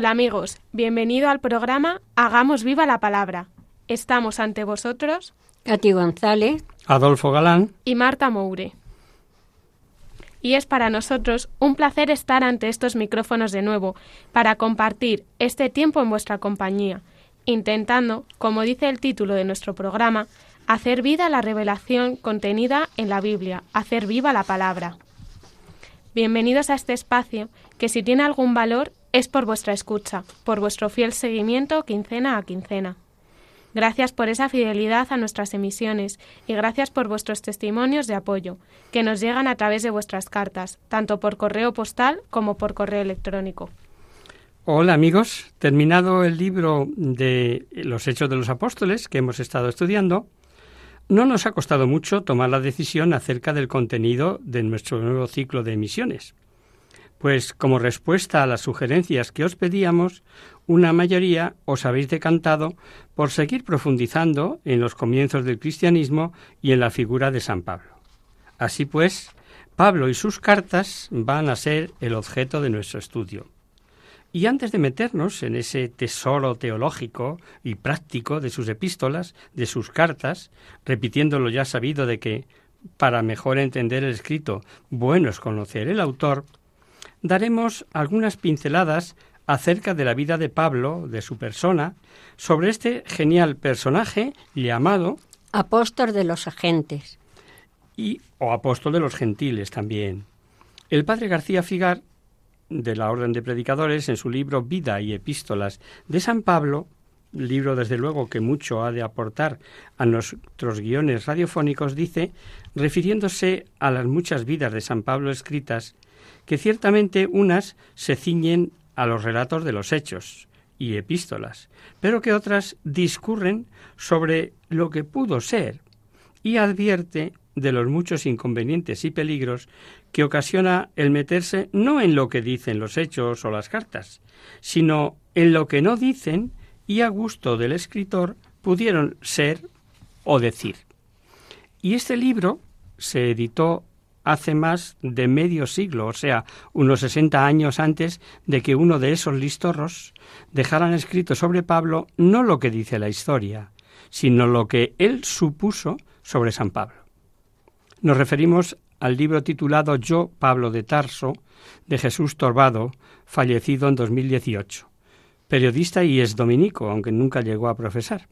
Hola amigos, bienvenido al programa Hagamos viva la palabra. Estamos ante vosotros Katy González, Adolfo Galán. y Marta Moure. Y es para nosotros un placer estar ante estos micrófonos de nuevo para compartir este tiempo en vuestra compañía, intentando, como dice el título de nuestro programa, hacer vida la revelación contenida en la Biblia, hacer viva la palabra. Bienvenidos a este espacio que si tiene algún valor es por vuestra escucha, por vuestro fiel seguimiento quincena a quincena. Gracias por esa fidelidad a nuestras emisiones y gracias por vuestros testimonios de apoyo, que nos llegan a través de vuestras cartas, tanto por correo postal como por correo electrónico. Hola amigos, terminado el libro de los Hechos de los Apóstoles que hemos estado estudiando, no nos ha costado mucho tomar la decisión acerca del contenido de nuestro nuevo ciclo de emisiones. Pues como respuesta a las sugerencias que os pedíamos, una mayoría os habéis decantado por seguir profundizando en los comienzos del cristianismo y en la figura de San Pablo. Así pues, Pablo y sus cartas van a ser el objeto de nuestro estudio. Y antes de meternos en ese tesoro teológico y práctico de sus epístolas, de sus cartas, repitiendo lo ya sabido de que, para mejor entender el escrito, bueno es conocer el autor, daremos algunas pinceladas acerca de la vida de Pablo, de su persona, sobre este genial personaje llamado apóstol de los agentes. y o apóstol de los gentiles también. El padre García Figar, de la Orden de Predicadores, en su libro Vida y Epístolas de San Pablo, libro desde luego que mucho ha de aportar a nuestros guiones radiofónicos, dice, refiriéndose a las muchas vidas de San Pablo escritas, que ciertamente unas se ciñen a los relatos de los hechos y epístolas, pero que otras discurren sobre lo que pudo ser y advierte de los muchos inconvenientes y peligros que ocasiona el meterse no en lo que dicen los hechos o las cartas, sino en lo que no dicen y a gusto del escritor pudieron ser o decir. Y este libro se editó hace más de medio siglo, o sea, unos 60 años antes de que uno de esos listorros dejaran escrito sobre Pablo no lo que dice la historia, sino lo que él supuso sobre San Pablo. Nos referimos al libro titulado Yo, Pablo de Tarso, de Jesús Torbado, fallecido en 2018. Periodista y es dominico, aunque nunca llegó a profesar.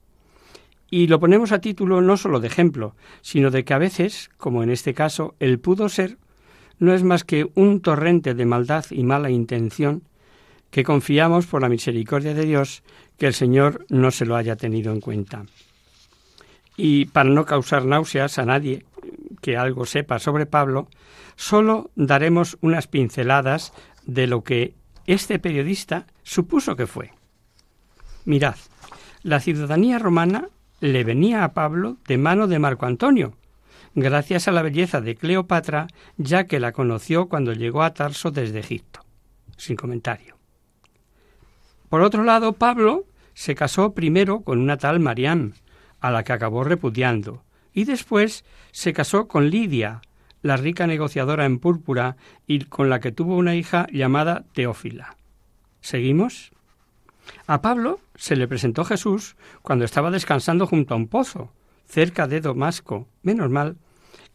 Y lo ponemos a título no solo de ejemplo, sino de que a veces, como en este caso, el pudo ser no es más que un torrente de maldad y mala intención que confiamos por la misericordia de Dios que el Señor no se lo haya tenido en cuenta. Y para no causar náuseas a nadie que algo sepa sobre Pablo, solo daremos unas pinceladas de lo que este periodista supuso que fue. Mirad, la ciudadanía romana le venía a Pablo de mano de Marco Antonio, gracias a la belleza de Cleopatra, ya que la conoció cuando llegó a Tarso desde Egipto. Sin comentario. Por otro lado, Pablo se casó primero con una tal Mariam, a la que acabó repudiando, y después se casó con Lidia, la rica negociadora en púrpura, y con la que tuvo una hija llamada Teófila. ¿Seguimos? A Pablo se le presentó Jesús cuando estaba descansando junto a un pozo, cerca de Damasco. Menos mal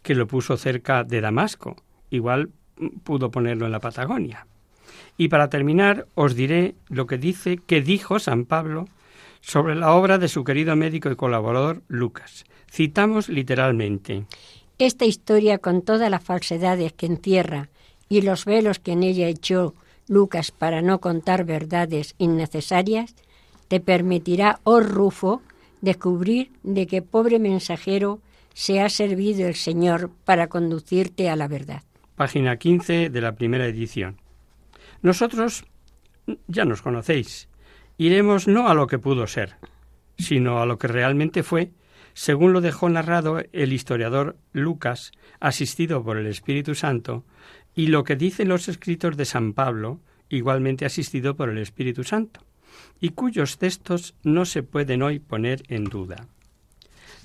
que lo puso cerca de Damasco. Igual pudo ponerlo en la Patagonia. Y para terminar, os diré lo que dice que dijo San Pablo sobre la obra de su querido médico y colaborador Lucas. Citamos literalmente. Esta historia, con todas las falsedades que encierra y los velos que en ella echó Lucas para no contar verdades innecesarias, te permitirá, oh Rufo, descubrir de qué pobre mensajero se ha servido el Señor para conducirte a la verdad. Página 15 de la primera edición. Nosotros ya nos conocéis. Iremos no a lo que pudo ser, sino a lo que realmente fue, según lo dejó narrado el historiador Lucas, asistido por el Espíritu Santo, y lo que dicen los escritos de San Pablo, igualmente asistido por el Espíritu Santo, y cuyos textos no se pueden hoy poner en duda.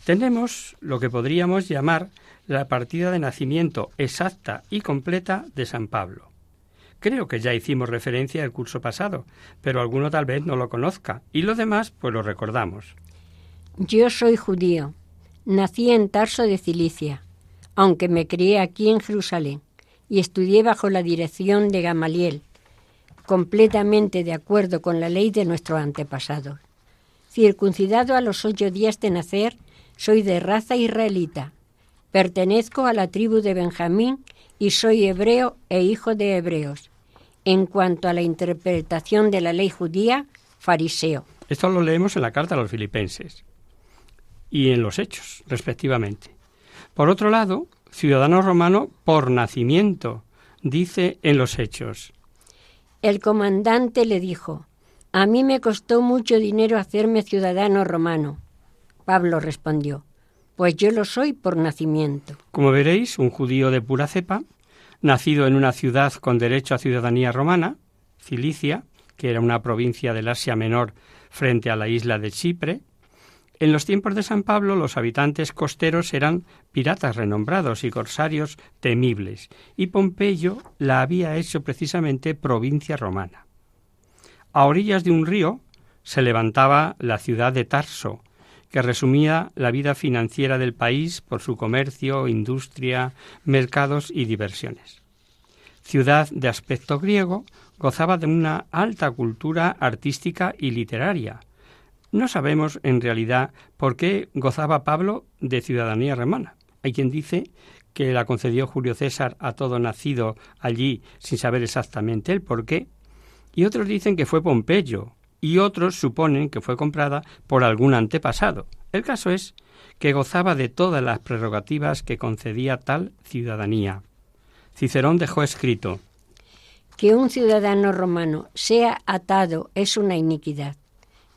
Tenemos lo que podríamos llamar la partida de nacimiento exacta y completa de San Pablo. Creo que ya hicimos referencia al curso pasado, pero alguno tal vez no lo conozca, y lo demás pues lo recordamos. Yo soy judío. Nací en Tarso de Cilicia, aunque me crié aquí en Jerusalén, y estudié bajo la dirección de Gamaliel, completamente de acuerdo con la ley de nuestros antepasados. Circuncidado a los ocho días de nacer, soy de raza israelita. Pertenezco a la tribu de Benjamín y soy hebreo e hijo de hebreos. En cuanto a la interpretación de la ley judía, fariseo. Esto lo leemos en la carta a los filipenses y en los hechos, respectivamente. Por otro lado, ciudadano romano por nacimiento, dice en los hechos. El comandante le dijo, a mí me costó mucho dinero hacerme ciudadano romano. Pablo respondió, pues yo lo soy por nacimiento. Como veréis, un judío de pura cepa, nacido en una ciudad con derecho a ciudadanía romana, Cilicia, que era una provincia del Asia Menor frente a la isla de Chipre, en los tiempos de San Pablo los habitantes costeros eran piratas renombrados y corsarios temibles, y Pompeyo la había hecho precisamente provincia romana. A orillas de un río se levantaba la ciudad de Tarso, que resumía la vida financiera del país por su comercio, industria, mercados y diversiones. Ciudad de aspecto griego, gozaba de una alta cultura artística y literaria, no sabemos en realidad por qué gozaba Pablo de ciudadanía romana. Hay quien dice que la concedió Julio César a todo nacido allí sin saber exactamente el por qué, y otros dicen que fue Pompeyo, y otros suponen que fue comprada por algún antepasado. El caso es que gozaba de todas las prerrogativas que concedía tal ciudadanía. Cicerón dejó escrito que un ciudadano romano sea atado es una iniquidad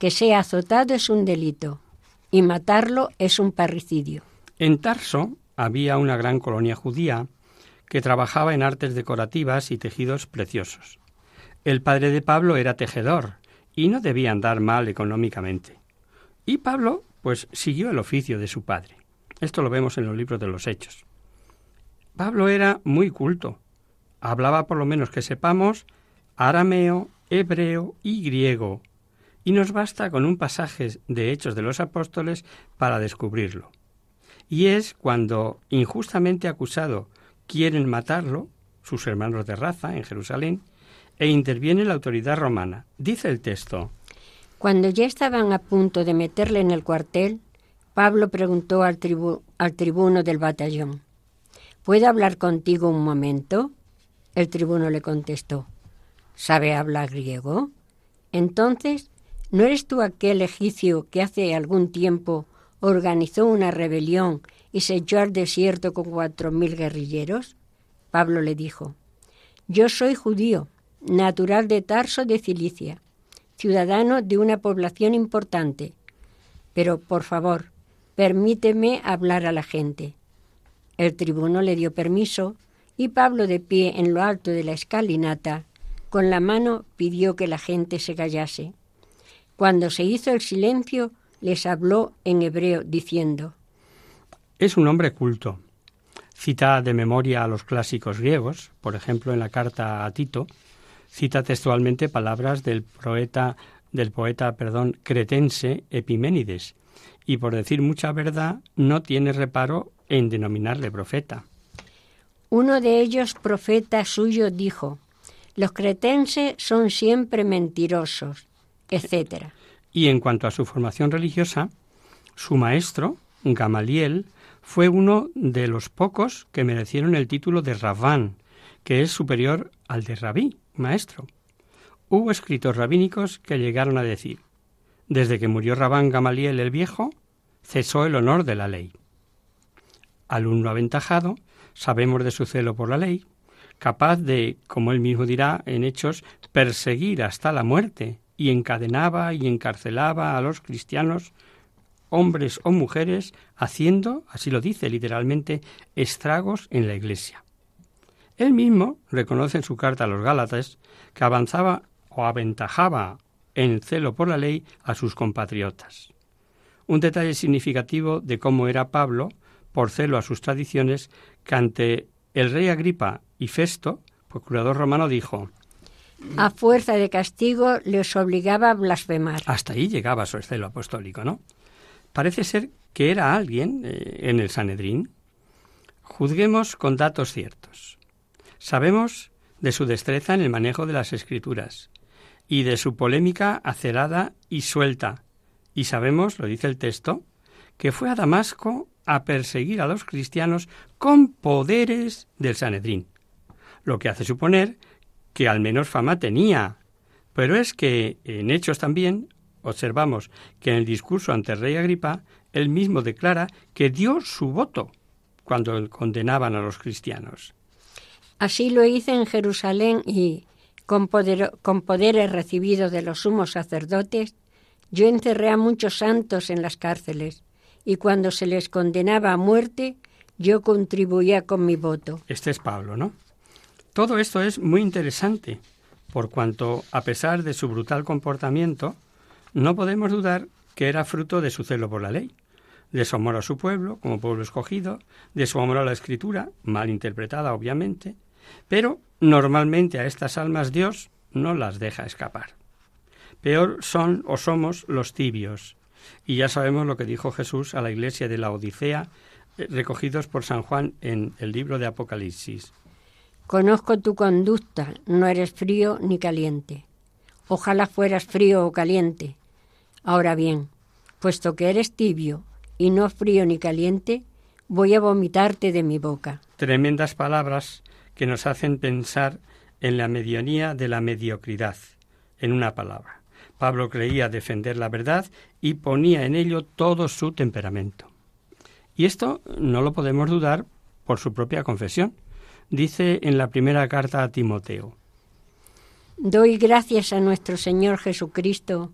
que sea azotado es un delito y matarlo es un parricidio. En Tarso había una gran colonia judía que trabajaba en artes decorativas y tejidos preciosos. El padre de Pablo era tejedor y no debía andar mal económicamente. Y Pablo, pues, siguió el oficio de su padre. Esto lo vemos en los libros de los Hechos. Pablo era muy culto. Hablaba, por lo menos que sepamos, arameo, hebreo y griego, y nos basta con un pasaje de Hechos de los Apóstoles para descubrirlo. Y es cuando, injustamente acusado, quieren matarlo, sus hermanos de raza, en Jerusalén, e interviene la autoridad romana. Dice el texto. Cuando ya estaban a punto de meterle en el cuartel, Pablo preguntó al, al tribuno del batallón, ¿Puedo hablar contigo un momento? El tribuno le contestó, ¿sabe hablar griego? Entonces ¿No eres tú aquel egipcio que hace algún tiempo organizó una rebelión y se echó al desierto con cuatro mil guerrilleros? Pablo le dijo, Yo soy judío, natural de Tarso de Cilicia, ciudadano de una población importante, pero por favor, permíteme hablar a la gente. El tribuno le dio permiso y Pablo de pie en lo alto de la escalinata, con la mano pidió que la gente se callase. Cuando se hizo el silencio, les habló en hebreo, diciendo, Es un hombre culto. Cita de memoria a los clásicos griegos, por ejemplo en la carta a Tito, cita textualmente palabras del poeta, del poeta perdón, cretense Epiménides, y por decir mucha verdad no tiene reparo en denominarle profeta. Uno de ellos, profeta suyo, dijo, los cretenses son siempre mentirosos etcétera. Y en cuanto a su formación religiosa, su maestro, Gamaliel, fue uno de los pocos que merecieron el título de Rabán, que es superior al de rabí, maestro. Hubo escritos rabínicos que llegaron a decir, desde que murió Rabán Gamaliel el Viejo, cesó el honor de la ley. Alumno aventajado, sabemos de su celo por la ley, capaz de, como él mismo dirá en Hechos, perseguir hasta la muerte, y encadenaba y encarcelaba a los cristianos, hombres o mujeres, haciendo, así lo dice literalmente, estragos en la Iglesia. Él mismo reconoce en su carta a los Gálatas que avanzaba o aventajaba en celo por la ley a sus compatriotas. Un detalle significativo de cómo era Pablo, por celo a sus tradiciones, que ante el rey Agripa y Festo, procurador romano, dijo A fuerza de castigo les obligaba a blasfemar. Hasta ahí llegaba su celo apostólico, ¿no? Parece ser que era alguien eh, en el Sanedrín. Juzguemos con datos ciertos. Sabemos de su destreza en el manejo de las escrituras y de su polémica acerada y suelta. Y sabemos, lo dice el texto, que fue a Damasco a perseguir a los cristianos con poderes del Sanedrín, lo que hace suponer que al menos fama tenía. Pero es que en hechos también observamos que en el discurso ante el rey Agripa, él mismo declara que dio su voto cuando condenaban a los cristianos. Así lo hice en Jerusalén y, con, con poderes recibidos de los sumos sacerdotes, yo encerré a muchos santos en las cárceles y cuando se les condenaba a muerte, yo contribuía con mi voto. Este es Pablo, ¿no? Todo esto es muy interesante, por cuanto, a pesar de su brutal comportamiento, no podemos dudar que era fruto de su celo por la ley, de su amor a su pueblo, como pueblo escogido, de su amor a la escritura, mal interpretada obviamente, pero normalmente a estas almas Dios no las deja escapar. Peor son o somos los tibios, y ya sabemos lo que dijo Jesús a la iglesia de la Odisea, eh, recogidos por San Juan en el libro de Apocalipsis. Conozco tu conducta, no eres frío ni caliente. Ojalá fueras frío o caliente. Ahora bien, puesto que eres tibio y no frío ni caliente, voy a vomitarte de mi boca. Tremendas palabras que nos hacen pensar en la medianía de la mediocridad, en una palabra. Pablo creía defender la verdad y ponía en ello todo su temperamento. Y esto no lo podemos dudar por su propia confesión. Dice en la primera carta a Timoteo, Doy gracias a nuestro Señor Jesucristo,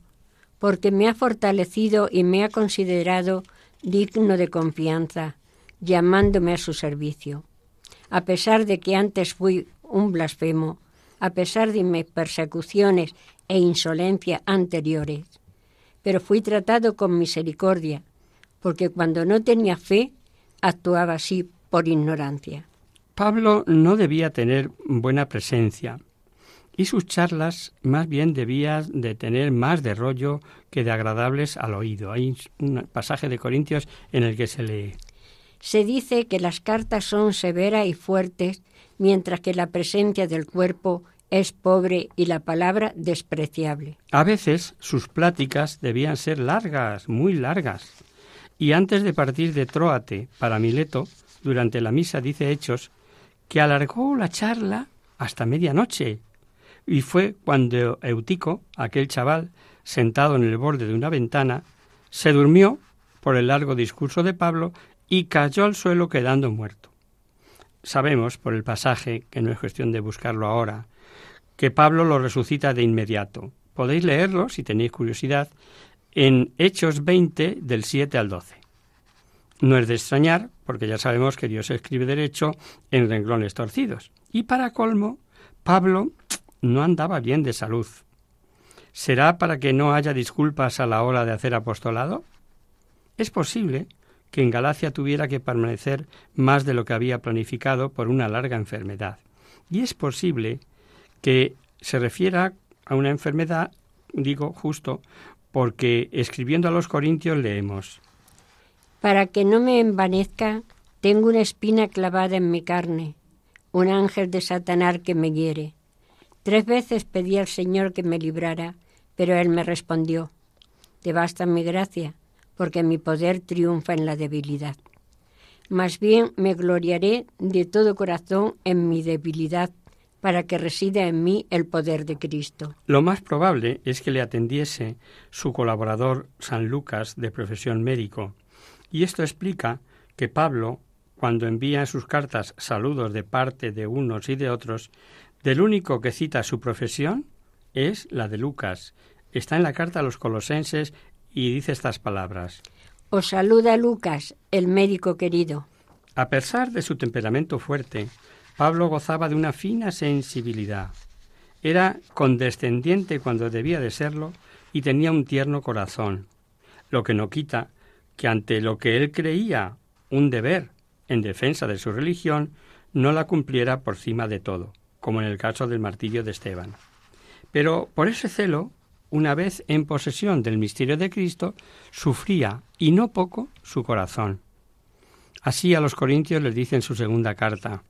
porque me ha fortalecido y me ha considerado digno de confianza, llamándome a su servicio. A pesar de que antes fui un blasfemo, a pesar de mis persecuciones e insolencia anteriores, pero fui tratado con misericordia, porque cuando no tenía fe, actuaba así por ignorancia. Pablo no debía tener buena presencia, y sus charlas más bien debían de tener más de rollo que de agradables al oído. Hay un pasaje de Corintios en el que se lee. Se dice que las cartas son severas y fuertes, mientras que la presencia del cuerpo es pobre y la palabra despreciable. A veces sus pláticas debían ser largas, muy largas. Y antes de partir de Troate para Mileto, durante la misa dice Hechos, que alargó la charla hasta medianoche. Y fue cuando Eutico, aquel chaval, sentado en el borde de una ventana, se durmió por el largo discurso de Pablo y cayó al suelo quedando muerto. Sabemos por el pasaje, que no es cuestión de buscarlo ahora, que Pablo lo resucita de inmediato. Podéis leerlo, si tenéis curiosidad, en Hechos 20 del 7 al 12. No es de extrañar, porque ya sabemos que Dios escribe derecho en renglones torcidos. Y para colmo, Pablo no andaba bien de salud. ¿Será para que no haya disculpas a la hora de hacer apostolado? Es posible que en Galacia tuviera que permanecer más de lo que había planificado por una larga enfermedad. Y es posible que se refiera a una enfermedad, digo justo, porque escribiendo a los Corintios leemos. Para que no me envanezca, tengo una espina clavada en mi carne, un ángel de Satanás que me hiere. Tres veces pedí al Señor que me librara, pero Él me respondió, te basta mi gracia, porque mi poder triunfa en la debilidad. Más bien me gloriaré de todo corazón en mi debilidad, para que resida en mí el poder de Cristo. Lo más probable es que le atendiese su colaborador San Lucas, de profesión médico, y esto explica que Pablo, cuando envía en sus cartas saludos de parte de unos y de otros, del único que cita su profesión es la de Lucas. Está en la carta a los colosenses y dice estas palabras. Os saluda Lucas, el médico querido. A pesar de su temperamento fuerte, Pablo gozaba de una fina sensibilidad. Era condescendiente cuando debía de serlo y tenía un tierno corazón, lo que no quita que ante lo que él creía un deber en defensa de su religión, no la cumpliera por cima de todo, como en el caso del martirio de Esteban. Pero por ese celo, una vez en posesión del misterio de Cristo, sufría, y no poco, su corazón. Así a los Corintios les dice en su segunda carta,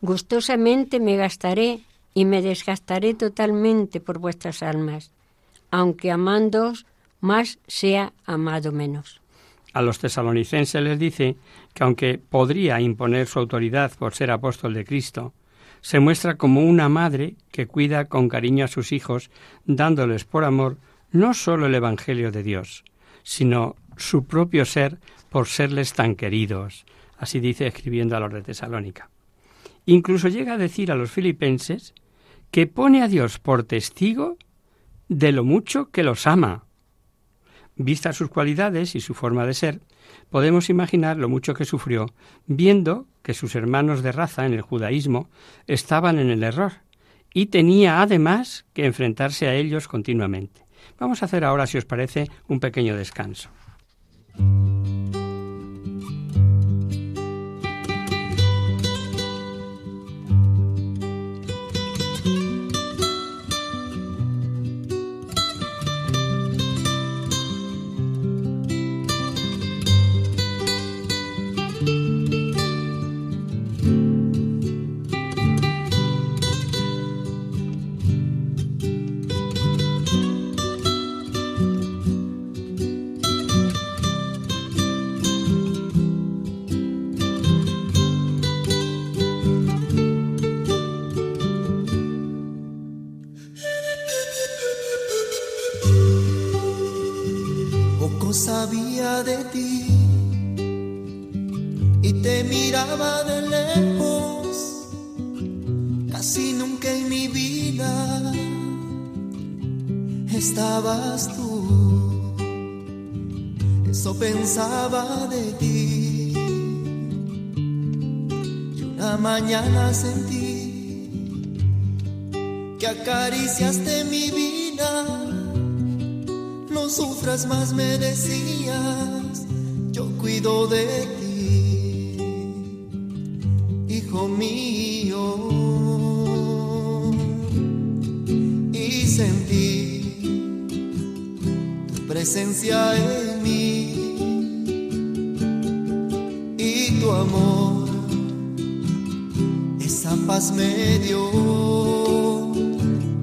Gustosamente me gastaré y me desgastaré totalmente por vuestras almas, aunque amándoos más sea amado menos. A los tesalonicenses les dice que aunque podría imponer su autoridad por ser apóstol de Cristo, se muestra como una madre que cuida con cariño a sus hijos, dándoles por amor no sólo el Evangelio de Dios, sino su propio ser por serles tan queridos. Así dice escribiendo a los de Tesalónica. Incluso llega a decir a los filipenses que pone a Dios por testigo de lo mucho que los ama. Vistas sus cualidades y su forma de ser, podemos imaginar lo mucho que sufrió viendo que sus hermanos de raza en el judaísmo estaban en el error y tenía además que enfrentarse a ellos continuamente. Vamos a hacer ahora, si os parece, un pequeño descanso. Pensaba de ti. Y una mañana sentí que acariciaste mi vida. No sufras más, me decías, yo cuido de ti, hijo mío. Presencia en mí. amor, esa paz me dio.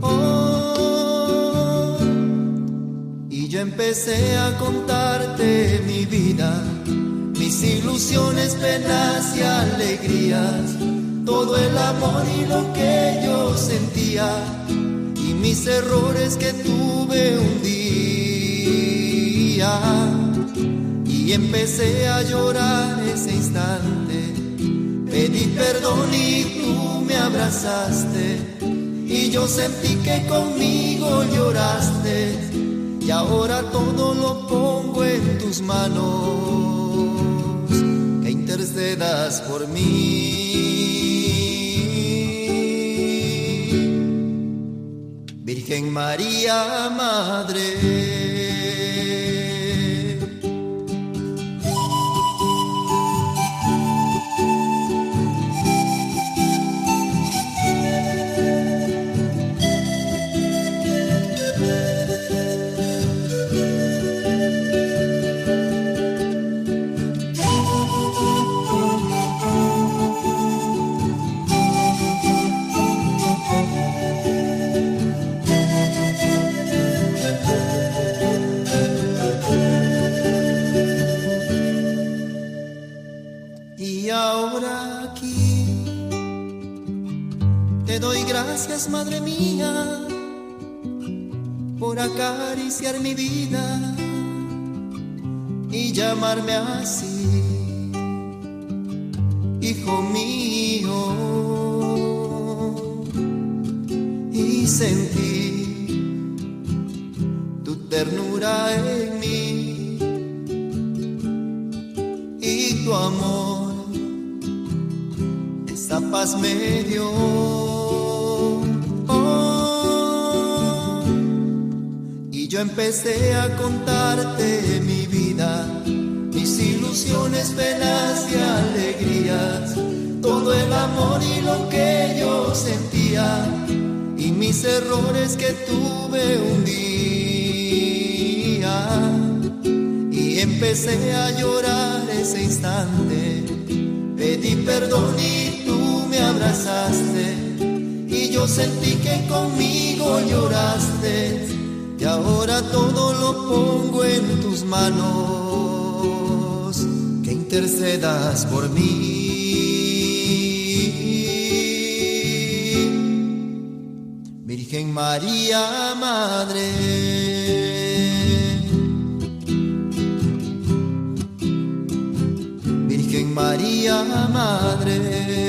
Oh, y yo empecé a contarte mi vida, mis ilusiones, penas y alegrías, todo el amor y lo que yo sentía, y mis errores que tuve un día y empecé a llorar ese instante. Pedí perdón y tú me abrazaste y yo sentí que conmigo lloraste y ahora todo lo pongo en tus manos, que intercedas por mí. Virgen María, Madre. Que conmigo lloraste y ahora todo lo pongo en tus manos, que intercedas por mí. Virgen María, Madre. Virgen María, Madre.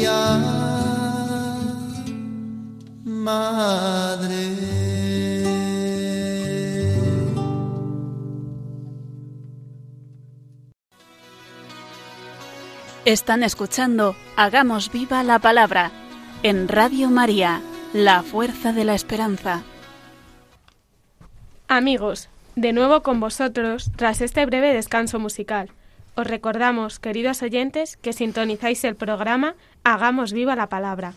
María, Madre. Están escuchando Hagamos viva la palabra en Radio María, la fuerza de la esperanza. Amigos, de nuevo con vosotros tras este breve descanso musical. Os recordamos, queridos oyentes, que sintonizáis el programa Hagamos viva la palabra.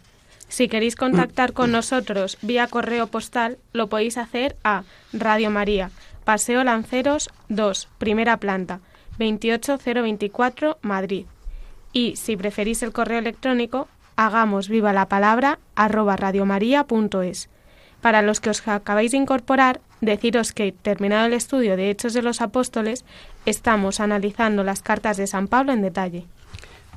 Si queréis contactar con nosotros vía correo postal, lo podéis hacer a Radio María, Paseo Lanceros 2, primera planta, 28024, Madrid. Y si preferís el correo electrónico, hagamos viva la palabra arroba radiomaria.es. Para los que os acabáis de incorporar, deciros que, terminado el estudio de Hechos de los Apóstoles, estamos analizando las cartas de San Pablo en detalle.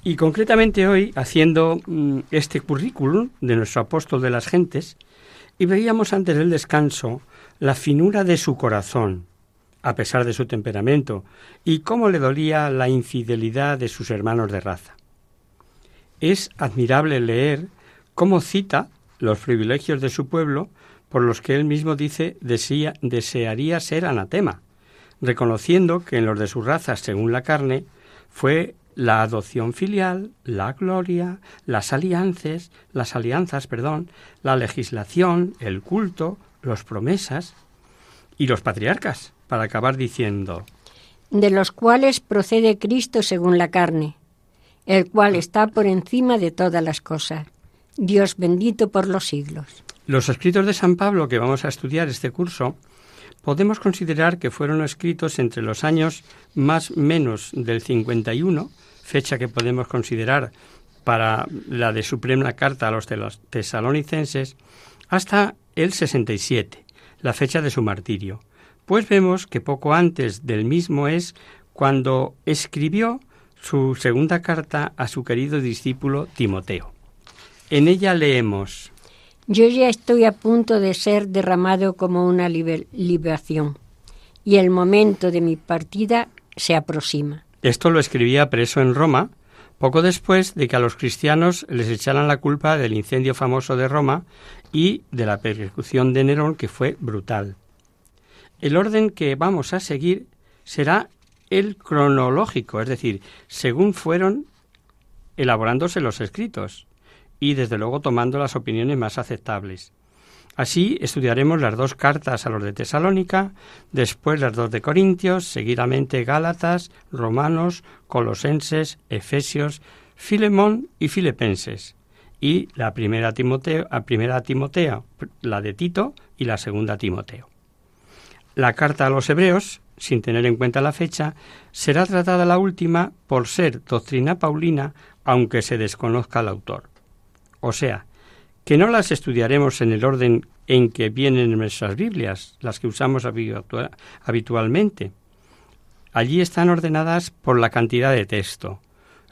Y concretamente hoy, haciendo mm, este currículum de nuestro apóstol de las gentes, y veíamos antes del descanso la finura de su corazón, a pesar de su temperamento, y cómo le dolía la infidelidad de sus hermanos de raza. Es admirable leer cómo cita los privilegios de su pueblo por los que él mismo dice desearía ser anatema, reconociendo que en los de su raza, según la carne, fue la adopción filial, la gloria, las alianzas, las alianzas, perdón, la legislación, el culto, los promesas y los patriarcas, para acabar diciendo de los cuales procede Cristo según la carne, el cual está por encima de todas las cosas. Dios bendito por los siglos. Los escritos de San Pablo que vamos a estudiar este curso podemos considerar que fueron escritos entre los años más menos del 51, fecha que podemos considerar para la de Suprema Carta a los tesalonicenses, hasta el 67, la fecha de su martirio. Pues vemos que poco antes del mismo es cuando escribió su segunda carta a su querido discípulo Timoteo. En ella leemos yo ya estoy a punto de ser derramado como una liberación y el momento de mi partida se aproxima. Esto lo escribía preso en Roma, poco después de que a los cristianos les echaran la culpa del incendio famoso de Roma y de la persecución de Nerón, que fue brutal. El orden que vamos a seguir será el cronológico, es decir, según fueron elaborándose los escritos y desde luego tomando las opiniones más aceptables. Así estudiaremos las dos cartas a los de Tesalónica, después las dos de Corintios, seguidamente Gálatas, Romanos, Colosenses, Efesios, Filemón y Filipenses, y la primera Timoteo, Timoteo, la de Tito y la segunda Timoteo. La carta a los hebreos, sin tener en cuenta la fecha, será tratada la última por ser doctrina paulina, aunque se desconozca el autor. O sea, que no las estudiaremos en el orden en que vienen en nuestras Biblias, las que usamos habitualmente. Allí están ordenadas por la cantidad de texto.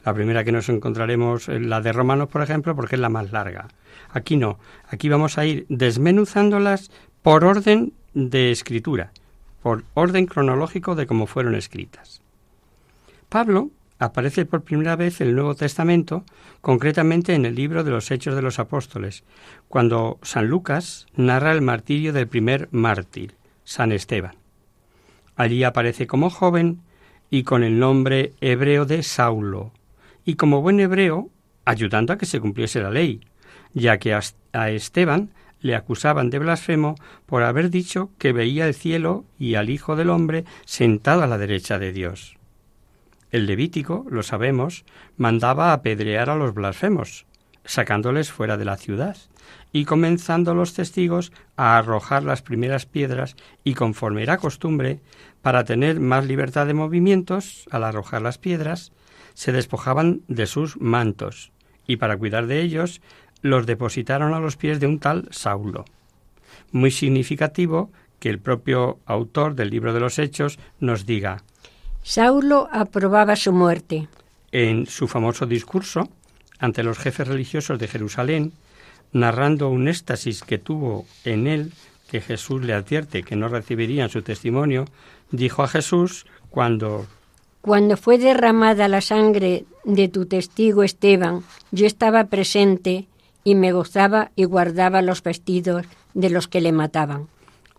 La primera que nos encontraremos, la de Romanos, por ejemplo, porque es la más larga. Aquí no, aquí vamos a ir desmenuzándolas por orden de escritura, por orden cronológico de cómo fueron escritas. Pablo aparece por primera vez el Nuevo Testamento, concretamente en el libro de los Hechos de los Apóstoles, cuando San Lucas narra el martirio del primer mártir, San Esteban. Allí aparece como joven y con el nombre hebreo de Saulo, y como buen hebreo, ayudando a que se cumpliese la ley, ya que a Esteban le acusaban de blasfemo por haber dicho que veía el cielo y al Hijo del Hombre sentado a la derecha de Dios. El Levítico, lo sabemos, mandaba apedrear a los blasfemos, sacándoles fuera de la ciudad, y comenzando los testigos a arrojar las primeras piedras, y conforme era costumbre, para tener más libertad de movimientos, al arrojar las piedras, se despojaban de sus mantos, y para cuidar de ellos, los depositaron a los pies de un tal Saulo. Muy significativo que el propio autor del libro de los Hechos nos diga Saulo aprobaba su muerte. En su famoso discurso ante los jefes religiosos de Jerusalén, narrando un éxtasis que tuvo en él, que Jesús le advierte que no recibirían su testimonio, dijo a Jesús cuando Cuando fue derramada la sangre de tu testigo Esteban, yo estaba presente y me gozaba y guardaba los vestidos de los que le mataban.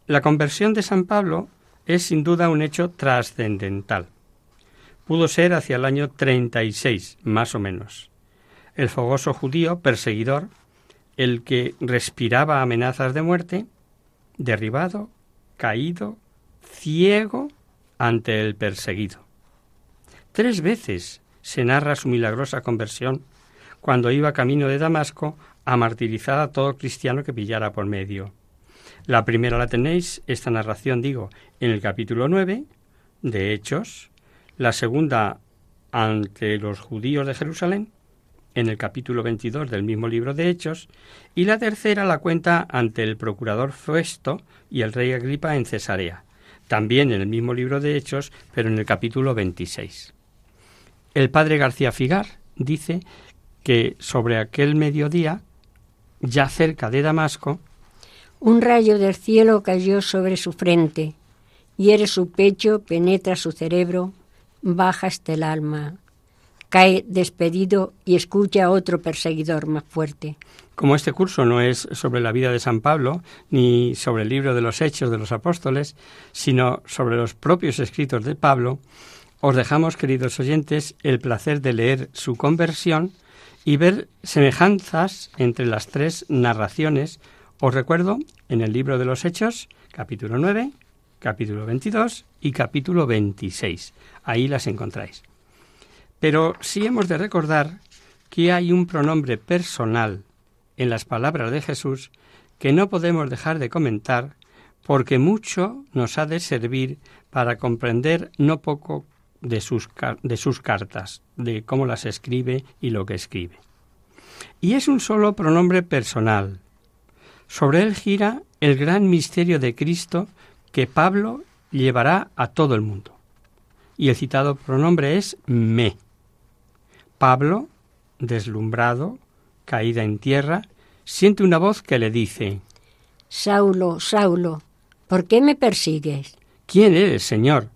La conversión de San Pablo es sin duda un hecho trascendental pudo ser hacia el año 36, más o menos. El fogoso judío perseguidor, el que respiraba amenazas de muerte, derribado, caído, ciego ante el perseguido. Tres veces se narra su milagrosa conversión cuando iba camino de Damasco a martirizar a todo cristiano que pillara por medio. La primera la tenéis, esta narración digo, en el capítulo 9 de Hechos, la segunda ante los judíos de Jerusalén, en el capítulo 22 del mismo libro de Hechos, y la tercera la cuenta ante el procurador Festo y el rey Agripa en Cesarea, también en el mismo libro de Hechos, pero en el capítulo 26. El padre García Figar dice que sobre aquel mediodía, ya cerca de Damasco, un rayo del cielo cayó sobre su frente, hiere su pecho, penetra su cerebro, baja hasta el alma, cae despedido y escucha a otro perseguidor más fuerte. Como este curso no es sobre la vida de San Pablo, ni sobre el libro de los Hechos de los Apóstoles, sino sobre los propios escritos de Pablo, os dejamos, queridos oyentes, el placer de leer su conversión y ver semejanzas entre las tres narraciones. Os recuerdo, en el libro de los Hechos, capítulo 9, capítulo 22 y capítulo 26. Ahí las encontráis. Pero sí hemos de recordar que hay un pronombre personal en las palabras de Jesús que no podemos dejar de comentar porque mucho nos ha de servir para comprender no poco de sus, de sus cartas, de cómo las escribe y lo que escribe. Y es un solo pronombre personal. Sobre él gira el gran misterio de Cristo que Pablo llevará a todo el mundo. Y el citado pronombre es me. Pablo, deslumbrado, caída en tierra, siente una voz que le dice, Saulo, Saulo, ¿por qué me persigues? ¿Quién eres, Señor?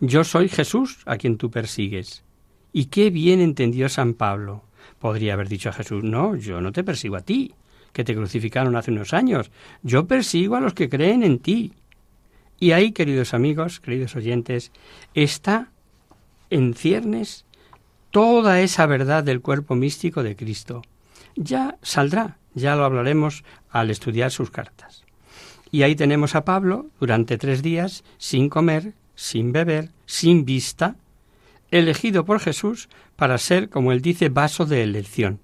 Yo soy Jesús a quien tú persigues. ¿Y qué bien entendió San Pablo? Podría haber dicho a Jesús, no, yo no te persigo a ti, que te crucificaron hace unos años, yo persigo a los que creen en ti. Y ahí, queridos amigos, queridos oyentes, está en ciernes toda esa verdad del cuerpo místico de Cristo. Ya saldrá, ya lo hablaremos al estudiar sus cartas. Y ahí tenemos a Pablo durante tres días, sin comer, sin beber, sin vista, elegido por Jesús para ser, como él dice, vaso de elección,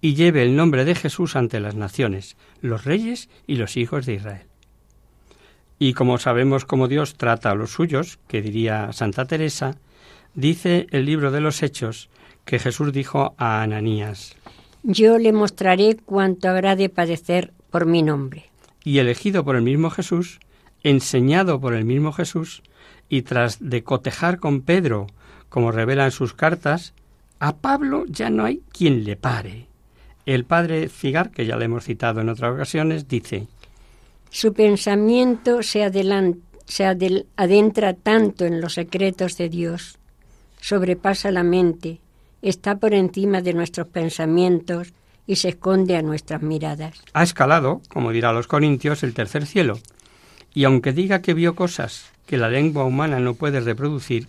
y lleve el nombre de Jesús ante las naciones, los reyes y los hijos de Israel. Y como sabemos cómo Dios trata a los suyos, que diría Santa Teresa, dice el libro de los Hechos que Jesús dijo a Ananías, Yo le mostraré cuánto habrá de padecer por mi nombre. y elegido por el mismo Jesús, enseñado por el mismo Jesús, y tras de cotejar con Pedro, como revelan sus cartas, a Pablo ya no hay quien le pare. El padre Figar, que ya le hemos citado en otras ocasiones, dice, Su pensamiento se, se adentra tanto en los secretos de Dios, sobrepasa la mente, está por encima de nuestros pensamientos y se esconde a nuestras miradas. Ha escalado, como dirá los Corintios, el tercer cielo, y aunque diga que vio cosas que la lengua humana no puede reproducir,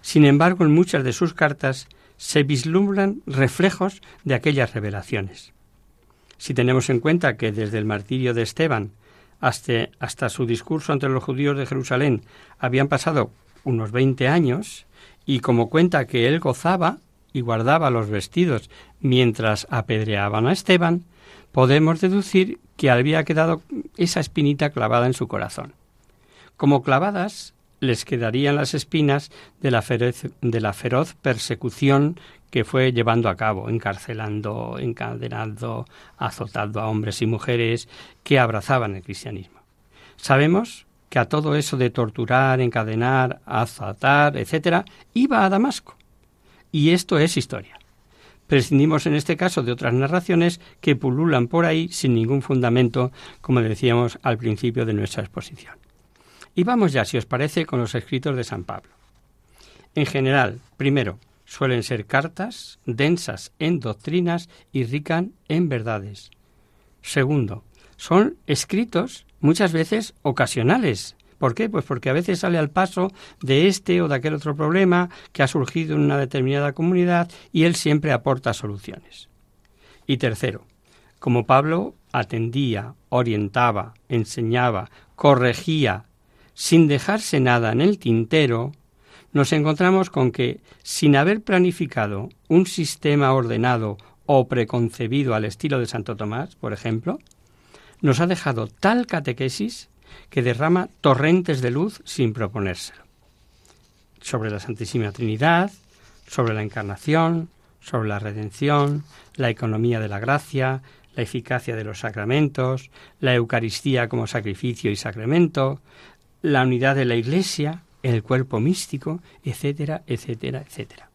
sin embargo en muchas de sus cartas se vislumbran reflejos de aquellas revelaciones. Si tenemos en cuenta que desde el martirio de Esteban hasta, hasta su discurso ante los judíos de Jerusalén habían pasado unos veinte años, y como cuenta que él gozaba y guardaba los vestidos mientras apedreaban a Esteban, podemos deducir que había quedado esa espinita clavada en su corazón. Como clavadas les quedarían las espinas de la, feroz, de la feroz persecución que fue llevando a cabo, encarcelando, encadenando, azotando a hombres y mujeres que abrazaban el cristianismo. Sabemos que a todo eso de torturar, encadenar, azotar, etcétera, iba a Damasco. Y esto es historia. Prescindimos en este caso de otras narraciones que pululan por ahí sin ningún fundamento, como decíamos al principio de nuestra exposición. Y vamos ya, si os parece, con los escritos de San Pablo. En general, primero, suelen ser cartas densas en doctrinas y ricas en verdades. Segundo, son escritos muchas veces ocasionales, ¿Por qué? Pues porque a veces sale al paso de este o de aquel otro problema que ha surgido en una determinada comunidad y él siempre aporta soluciones. Y tercero, como Pablo atendía, orientaba, enseñaba, corregía, sin dejarse nada en el tintero, nos encontramos con que, sin haber planificado un sistema ordenado o preconcebido al estilo de Santo Tomás, por ejemplo, nos ha dejado tal catequesis que derrama torrentes de luz sin proponérselo. Sobre la Santísima Trinidad, sobre la Encarnación, sobre la redención, la economía de la gracia, la eficacia de los sacramentos, la Eucaristía como sacrificio y sacramento, la unidad de la Iglesia, el cuerpo místico, etcétera, etcétera, etcétera.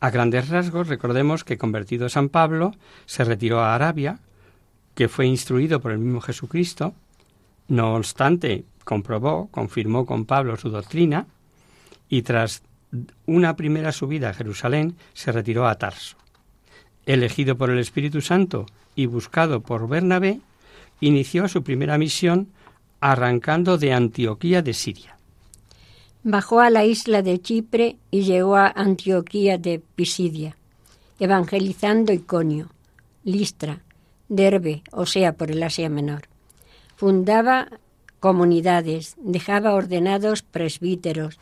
A grandes rasgos, recordemos que convertido San Pablo, se retiró a Arabia, que fue instruido por el mismo Jesucristo, no obstante, comprobó, confirmó con Pablo su doctrina y tras una primera subida a Jerusalén se retiró a Tarso. Elegido por el Espíritu Santo y buscado por Bernabé, inició su primera misión arrancando de Antioquía de Siria. Bajó a la isla de Chipre y llegó a Antioquía de Pisidia, evangelizando Iconio, Listra, Derbe, o sea, por el Asia Menor. Fundaba comunidades, dejaba ordenados presbíteros,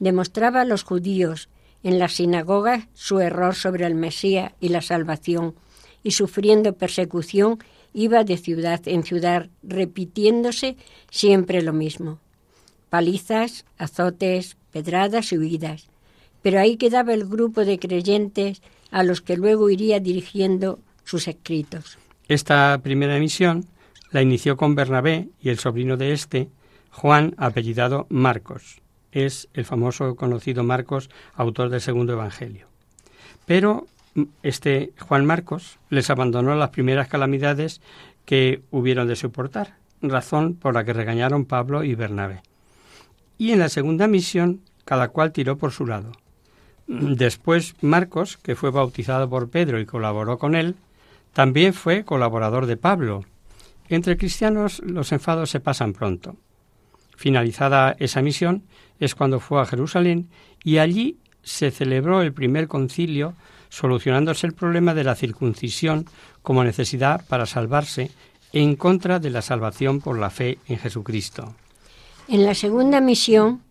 demostraba a los judíos en las sinagogas su error sobre el Mesías y la salvación, y sufriendo persecución iba de ciudad en ciudad, repitiéndose siempre lo mismo. Palizas, azotes, pedradas y huidas. Pero ahí quedaba el grupo de creyentes a los que luego iría dirigiendo sus escritos. Esta primera misión la inició con Bernabé y el sobrino de este, Juan, apellidado Marcos. Es el famoso conocido Marcos, autor del segundo Evangelio. Pero mm, este Juan Marcos les abandonó las primeras calamidades que hubieron de soportar, razón por la que regañaron Pablo y Bernabé. Y en la segunda misión, cada cual tiró por su lado. Después Marcos, que fue bautizado por Pedro y colaboró con él, también fue colaborador de Pablo, entre cristianos los enfados se pasan pronto. Finalizada esa misión es cuando fue a Jerusalén y allí se celebró el primer concilio solucionándose el problema de la circuncisión como necesidad para salvarse en contra de la salvación por la fe en Jesucristo. En la segunda misión,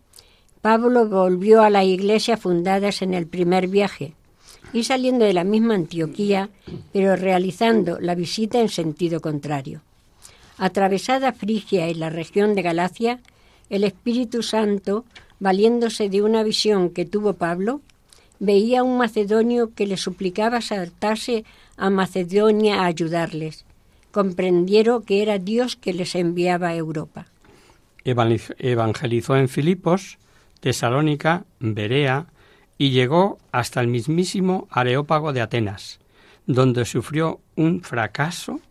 Pablo volvió a la iglesia fundadas en el primer viaje y saliendo de la misma Antioquía, pero realizando la visita en sentido contrario. Atravesada Frigia y la región de Galacia, el Espíritu Santo, valiéndose de una visión que tuvo Pablo, veía a un macedonio que le suplicaba saltarse a Macedonia a ayudarles. comprendieron que era Dios que les enviaba a Europa. Evangelizó en Filipos, Tesalónica, Berea y llegó hasta el mismísimo Areópago de Atenas, donde sufrió un fracaso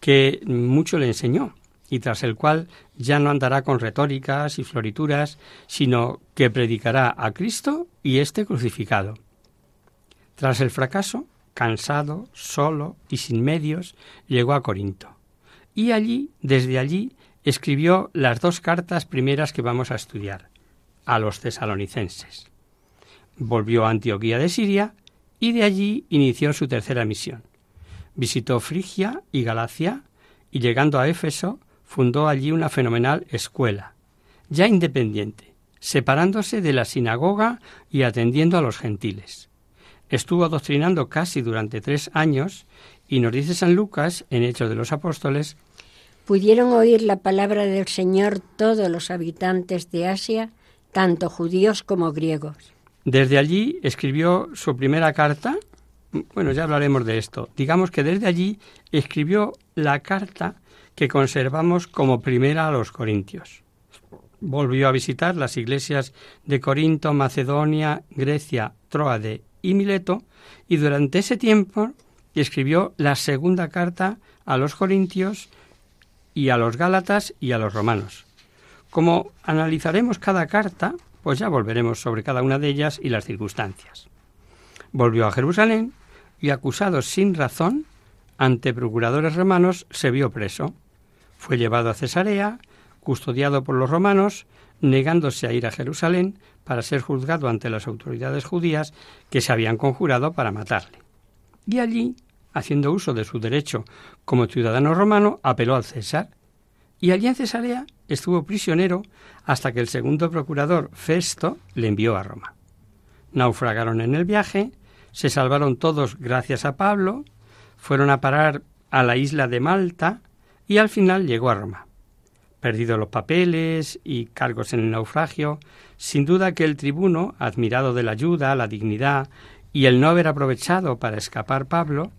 que mucho le enseñó y tras el cual ya no andará con retóricas y florituras, sino que predicará a Cristo y éste crucificado. Tras el fracaso, cansado, solo y sin medios, llegó a Corinto. Y allí, desde allí, escribió las dos cartas primeras que vamos a estudiar, a los tesalonicenses. Volvió a Antioquía de Siria y de allí inició su tercera misión. Visitó Frigia y Galacia y llegando a Éfeso fundó allí una fenomenal escuela, ya independiente, separándose de la sinagoga y atendiendo a los gentiles. Estuvo adoctrinando casi durante tres años y nos dice San Lucas, en Hechos de los Apóstoles, Pudieron oír la palabra del Señor todos los habitantes de Asia, tanto judíos como griegos. Desde allí escribió su primera carta. Bueno, ya hablaremos de esto. Digamos que desde allí escribió la carta que conservamos como primera a los corintios. Volvió a visitar las iglesias de Corinto, Macedonia, Grecia, Troade y Mileto, y durante ese tiempo escribió la segunda carta a los corintios y a los gálatas y a los romanos. Como analizaremos cada carta, pues ya volveremos sobre cada una de ellas y las circunstancias. Volvió a Jerusalén y acusado sin razón ante procuradores romanos se vio preso. Fue llevado a Cesarea, custodiado por los romanos, negándose a ir a Jerusalén para ser juzgado ante las autoridades judías que se habían conjurado para matarle. Y allí, haciendo uso de su derecho como ciudadano romano, apeló al César. Y allí en Cesarea estuvo prisionero hasta que el segundo procurador, Festo, le envió a Roma. Naufragaron en el viaje, se salvaron todos gracias a Pablo, fueron a parar a la isla de Malta, y al final llegó a Roma. Perdido los papeles y cargos en el naufragio, sin duda que el tribuno, admirado de la ayuda, la dignidad y el no haber aprovechado para escapar Pablo,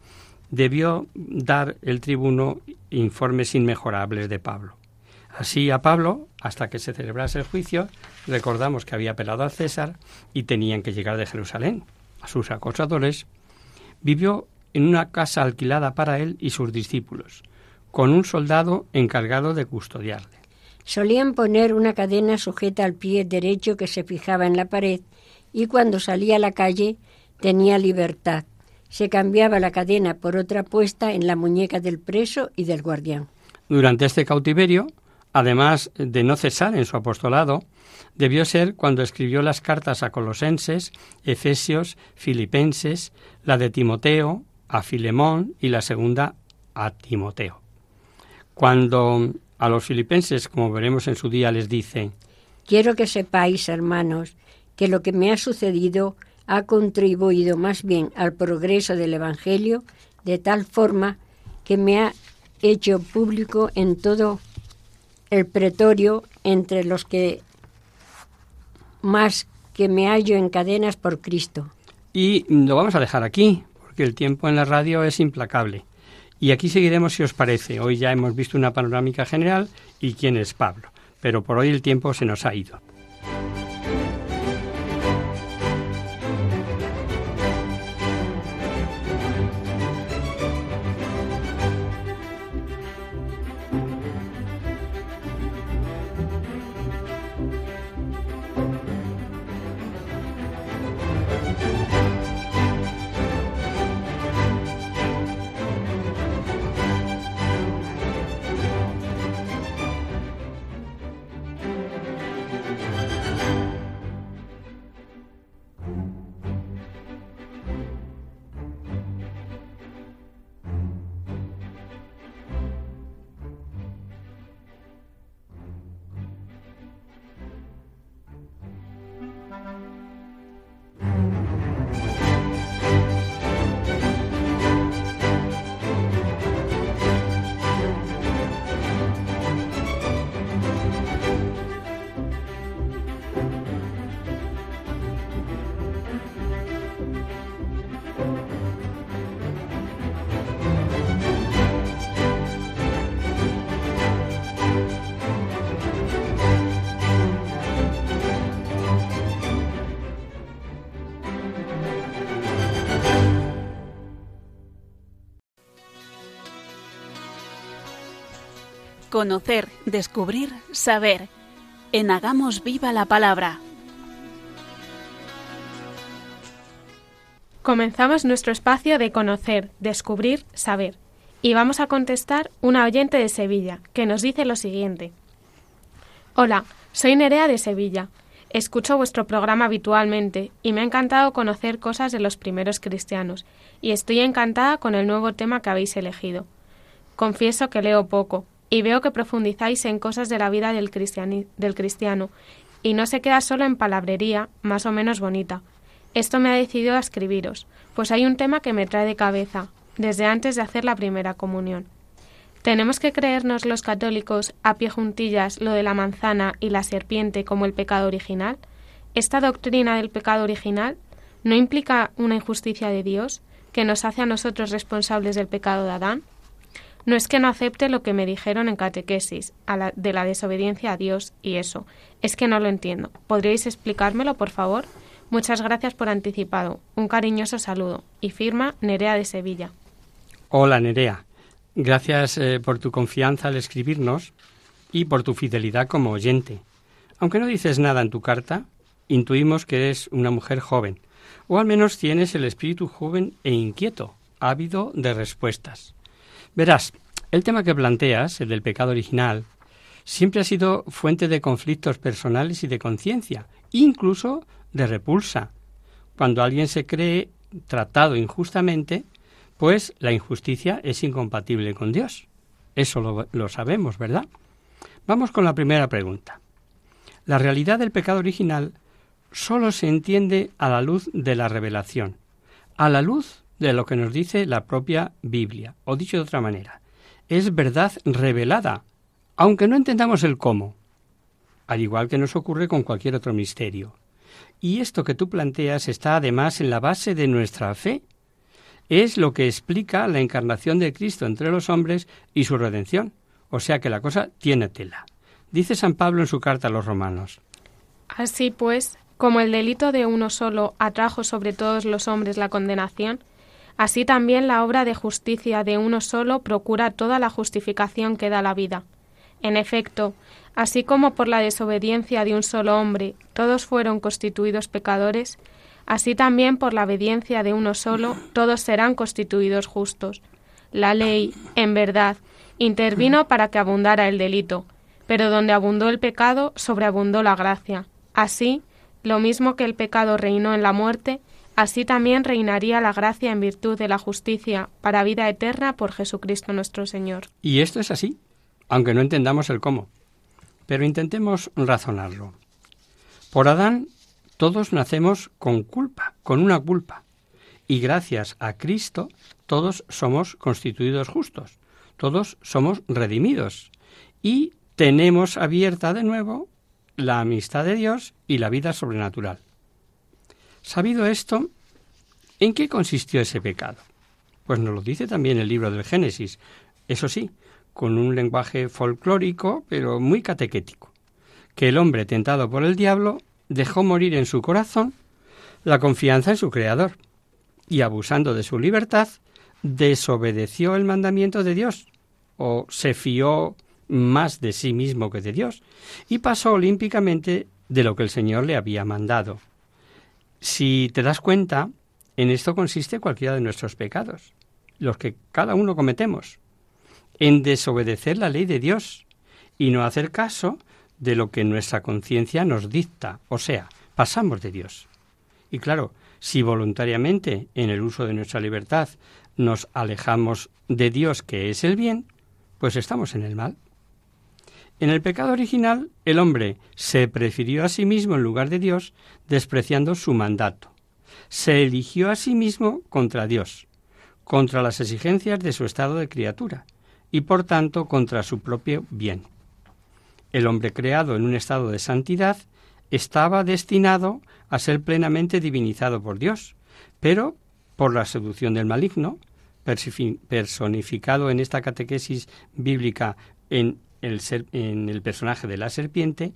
debió dar el tribuno informes inmejorables de Pablo. Así a Pablo, hasta que se celebrase el juicio, recordamos que había apelado al César y tenían que llegar de Jerusalén. A sus acosadores, vivió en una casa alquilada para él y sus discípulos, con un soldado encargado de custodiarle. Solían poner una cadena sujeta al pie derecho que se fijaba en la pared y cuando salía a la calle tenía libertad. Se cambiaba la cadena por otra puesta en la muñeca del preso y del guardián. Durante este cautiverio, además de no cesar en su apostolado, debió ser cuando escribió las cartas a Colosenses, Efesios, Filipenses, la de Timoteo, a Filemón y la segunda a Timoteo. Cuando a los filipenses, como veremos en su día, les dice, Quiero que sepáis, hermanos, que lo que me ha sucedido ha contribuido más bien al progreso del Evangelio, de tal forma que me ha hecho público en todo el pretorio entre los que más que me hallo en cadenas por Cristo. Y lo vamos a dejar aquí, porque el tiempo en la radio es implacable. Y aquí seguiremos si os parece. Hoy ya hemos visto una panorámica general y quién es Pablo. Pero por hoy el tiempo se nos ha ido. Conocer, descubrir, saber. En Hagamos Viva la Palabra. Comenzamos nuestro espacio de conocer, descubrir, saber. Y vamos a contestar una oyente de Sevilla, que nos dice lo siguiente. Hola, soy Nerea de Sevilla. Escucho vuestro programa habitualmente y me ha encantado conocer cosas de los primeros cristianos, y estoy encantada con el nuevo tema que habéis elegido. Confieso que leo poco, y veo que profundizáis en cosas de la vida del, del cristiano, y no se queda solo en palabrería, más o menos bonita. Esto me ha decidido a escribiros, pues hay un tema que me trae de cabeza, desde antes de hacer la primera comunión. ¿Tenemos que creernos los católicos a pie juntillas lo de la manzana y la serpiente como el pecado original? ¿Esta doctrina del pecado original no implica una injusticia de Dios que nos hace a nosotros responsables del pecado de Adán? No es que no acepte lo que me dijeron en catequesis de la desobediencia a Dios y eso, es que no lo entiendo. ¿Podríais explicármelo, por favor? Muchas gracias por anticipado. Un cariñoso saludo. Y firma Nerea de Sevilla. Hola, Nerea. Gracias eh, por tu confianza al escribirnos y por tu fidelidad como oyente. Aunque no dices nada en tu carta, intuimos que eres una mujer joven, o al menos tienes el espíritu joven e inquieto, ávido de respuestas. Verás, el tema que planteas, el del pecado original, siempre ha sido fuente de conflictos personales y de conciencia, incluso de repulsa. Cuando alguien se cree tratado injustamente, pues la injusticia es incompatible con Dios. Eso lo, sabemos, ¿verdad? Vamos con la primera pregunta. La realidad del pecado original solo se entiende a la luz de la revelación, a la luz de lo que nos dice la propia Biblia, o dicho de otra manera, es verdad revelada, aunque no entendamos el cómo, al igual que nos ocurre con cualquier otro misterio. Y esto que tú planteas está además en la base de nuestra fe, es lo que explica la encarnación de Cristo entre los hombres y su redención. O sea que la cosa tiene tela. Dice San Pablo en su carta a los romanos. Así pues, como el delito de uno solo atrajo sobre todos los hombres la condenación, así también la obra de justicia de uno solo procura toda la justificación que da la vida. En efecto, así como por la desobediencia de un solo hombre todos fueron constituidos pecadores, Así también por la obediencia de uno solo, todos serán constituidos justos. La ley, en verdad, intervino para que abundara el delito, pero donde abundó el pecado, sobreabundó la gracia. Así, lo mismo que el pecado reinó en la muerte, así también reinaría la gracia en virtud de la justicia para vida eterna por Jesucristo nuestro Señor. Y esto es así, aunque no entendamos el cómo. Pero intentemos razonarlo. Por Adán todos nacemos con culpa, con una culpa. Y gracias a Cristo todos somos constituidos justos, todos somos redimidos. Y tenemos abierta de nuevo la amistad de Dios y la vida sobrenatural. Sabido esto, ¿en qué consistió ese pecado? Pues nos lo dice también el libro del Génesis, eso sí, con un lenguaje folclórico, pero muy catequético, que el hombre tentado por el diablo dejó morir en su corazón la confianza en su Creador y abusando de su libertad, desobedeció el mandamiento de Dios o se fió más de sí mismo que de Dios y pasó olímpicamente de lo que el Señor le había mandado. Si te das cuenta, en esto consiste cualquiera de nuestros pecados, los que cada uno cometemos, en desobedecer la ley de Dios y no hacer caso de lo que nuestra conciencia nos dicta, o sea, pasamos de Dios. Y claro, si voluntariamente, en el uso de nuestra libertad, nos alejamos de Dios, que es el bien, pues estamos en el mal. En el pecado original, el hombre se prefirió a sí mismo en lugar de Dios, despreciando su mandato. Se eligió a sí mismo contra Dios, contra las exigencias de su estado de criatura, y por tanto contra su propio bien. El hombre creado en un estado de santidad estaba destinado a ser plenamente divinizado por Dios, pero por la seducción del maligno, personificado en esta catequesis bíblica en el, en el personaje de la serpiente,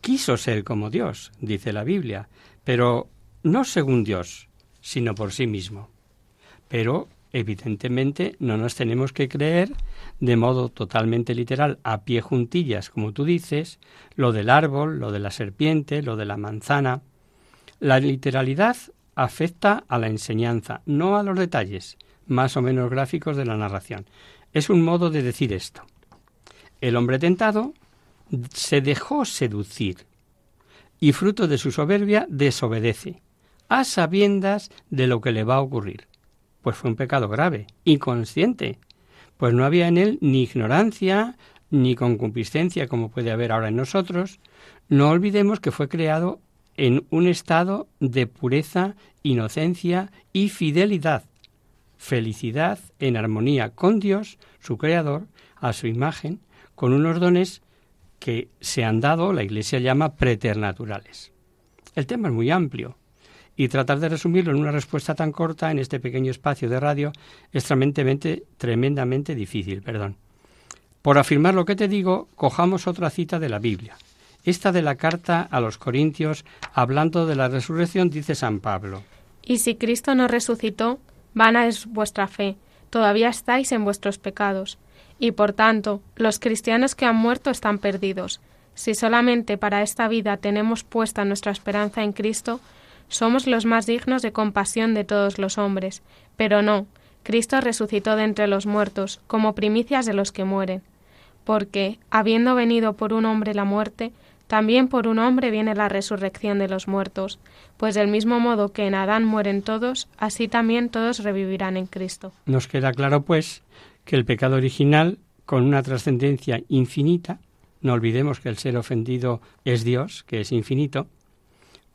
quiso ser como Dios, dice la Biblia, pero no según Dios, sino por sí mismo. Pero Evidentemente no nos tenemos que creer de modo totalmente literal, a pie juntillas, como tú dices, lo del árbol, lo de la serpiente, lo de la manzana. La literalidad afecta a la enseñanza, no a los detalles, más o menos gráficos de la narración. Es un modo de decir esto. El hombre tentado se dejó seducir y fruto de su soberbia desobedece, a sabiendas de lo que le va a ocurrir. Pues fue un pecado grave, inconsciente, pues no había en él ni ignorancia ni concupiscencia como puede haber ahora en nosotros. No olvidemos que fue creado en un estado de pureza, inocencia y fidelidad, felicidad en armonía con Dios, su Creador, a su imagen, con unos dones que se han dado, la Iglesia llama preternaturales. El tema es muy amplio y tratar de resumirlo en una respuesta tan corta en este pequeño espacio de radio es tremendamente, tremendamente difícil. Perdón. Por afirmar lo que te digo, cojamos otra cita de la Biblia. Esta de la carta a los Corintios, hablando de la resurrección, dice San Pablo. Y si Cristo no resucitó, vana es vuestra fe, todavía estáis en vuestros pecados. Y por tanto, los cristianos que han muerto están perdidos. Si solamente para esta vida tenemos puesta nuestra esperanza en Cristo, somos los más dignos de compasión de todos los hombres. Pero no, Cristo resucitó de entre los muertos, como primicias de los que mueren. Porque, habiendo venido por un hombre la muerte, también por un hombre viene la resurrección de los muertos, pues del mismo modo que en Adán mueren todos, así también todos revivirán en Cristo. Nos queda claro, pues, que el pecado original, con una trascendencia infinita, no olvidemos que el ser ofendido es Dios, que es infinito,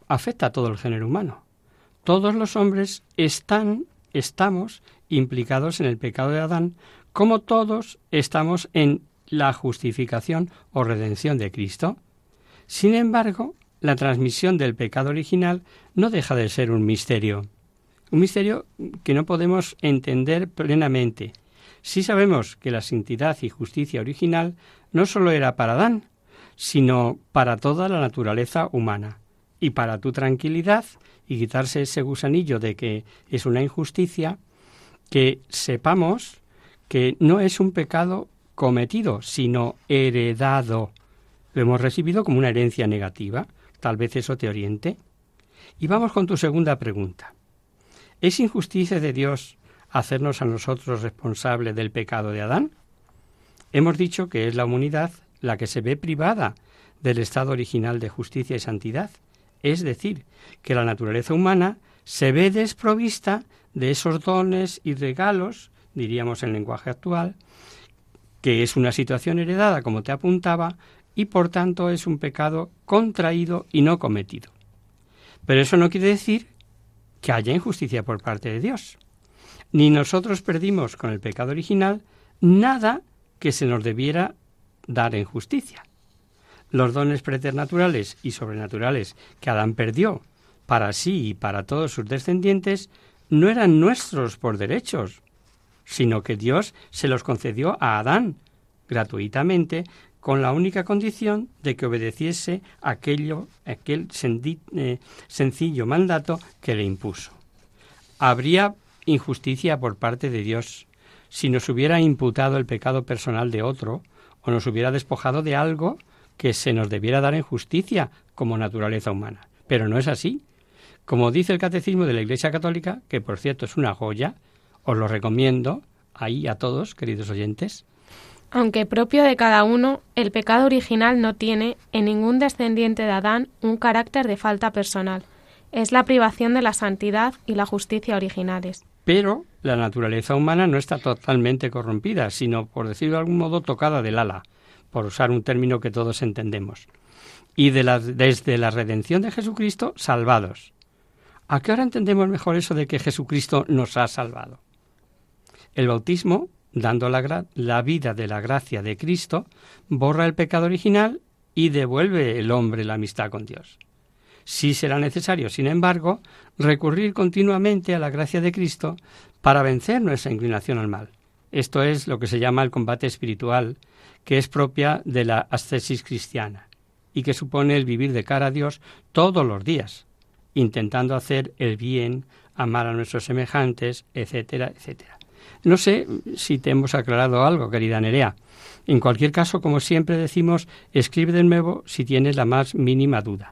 afecta a todo el género humano. Todos los hombres están, estamos implicados en el pecado de Adán, como todos estamos en la justificación o redención de Cristo. Sin embargo, la transmisión del pecado original no deja de ser un misterio. Un misterio que no podemos entender plenamente. Si sabemos que la santidad y justicia original no sólo era para Adán, sino para toda la naturaleza humana y para tu tranquilidad y quitarse ese gusanillo de que es una injusticia, que sepamos que no es un pecado cometido, sino heredado. Lo hemos recibido como una herencia negativa. Tal vez eso te oriente. Y vamos con tu segunda pregunta. ¿Es injusticia de Dios hacernos a nosotros responsables del pecado de Adán? Hemos dicho que es la humanidad la que se ve privada del estado original de justicia y santidad, es decir, que la naturaleza humana se ve desprovista de esos dones y regalos, diríamos en lenguaje actual, que es una situación heredada, como te apuntaba, y por tanto es un pecado contraído y no cometido. Pero eso no quiere decir que haya injusticia por parte de Dios. Ni nosotros perdimos con el pecado original nada que se nos debiera dar en justicia los dones preternaturales y sobrenaturales que Adán perdió para sí y para todos sus descendientes no eran nuestros por derechos, sino que Dios se los concedió a Adán gratuitamente con la única condición de que obedeciese aquello, aquel eh, sencillo mandato que le impuso. Habría injusticia por parte de Dios si nos hubiera imputado el pecado personal de otro o nos hubiera despojado de algo que se nos debiera dar en justicia como naturaleza humana. Pero no es así. Como dice el Catecismo de la Iglesia Católica, que por cierto es una joya, os lo recomiendo ahí a todos, queridos oyentes. Aunque propio de cada uno, el pecado original no tiene en ningún descendiente de Adán un carácter de falta personal. Es la privación de la santidad y la justicia originales. Pero la naturaleza humana no está totalmente corrompida, sino, por decirlo de algún modo, tocada del ala por usar un término que todos entendemos. Y desde la redención de Jesucristo, salvados. ¿A qué hora entendemos mejor eso de que Jesucristo nos ha salvado? El bautismo, dando la, la vida de la gracia de Cristo, borra el pecado original y devuelve el hombre la amistad con Dios. Sí será necesario, sin embargo, recurrir continuamente a la gracia de Cristo para vencer nuestra inclinación al mal. Esto es lo que se llama el combate espiritual que es propia de la ascesis cristiana y que supone el vivir de cara a Dios todos los días, intentando hacer el bien, amar a nuestros semejantes, etcétera, etcétera. No sé si te hemos aclarado algo, querida Nerea. En cualquier caso, como siempre decimos, escribe de nuevo si tienes la más mínima duda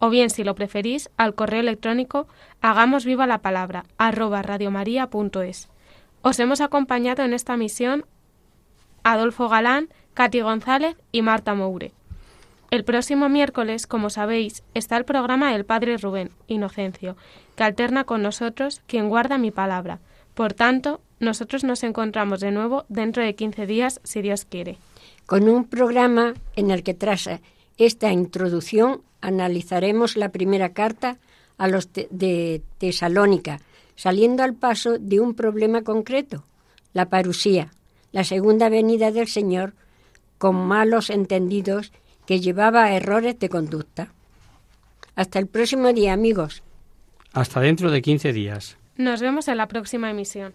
O bien, si lo preferís, al correo electrónico hagamos viva la palabra arroba radiomaria.es. Os hemos acompañado en esta misión Adolfo Galán, Katy González y Marta Moure. El próximo miércoles, como sabéis, está el programa del Padre Rubén Inocencio, que alterna con nosotros quien guarda mi palabra. Por tanto, nosotros nos encontramos de nuevo dentro de 15 días, si Dios quiere. Con un programa en el que tras esta introducción analizaremos la primera carta a los de Tesalónica, saliendo al paso de un problema concreto, la parusía, la segunda venida del Señor con malos entendidos que llevaba a errores de conducta. Hasta el próximo día, amigos. Hasta dentro de 15 días. Nos vemos en la próxima emisión.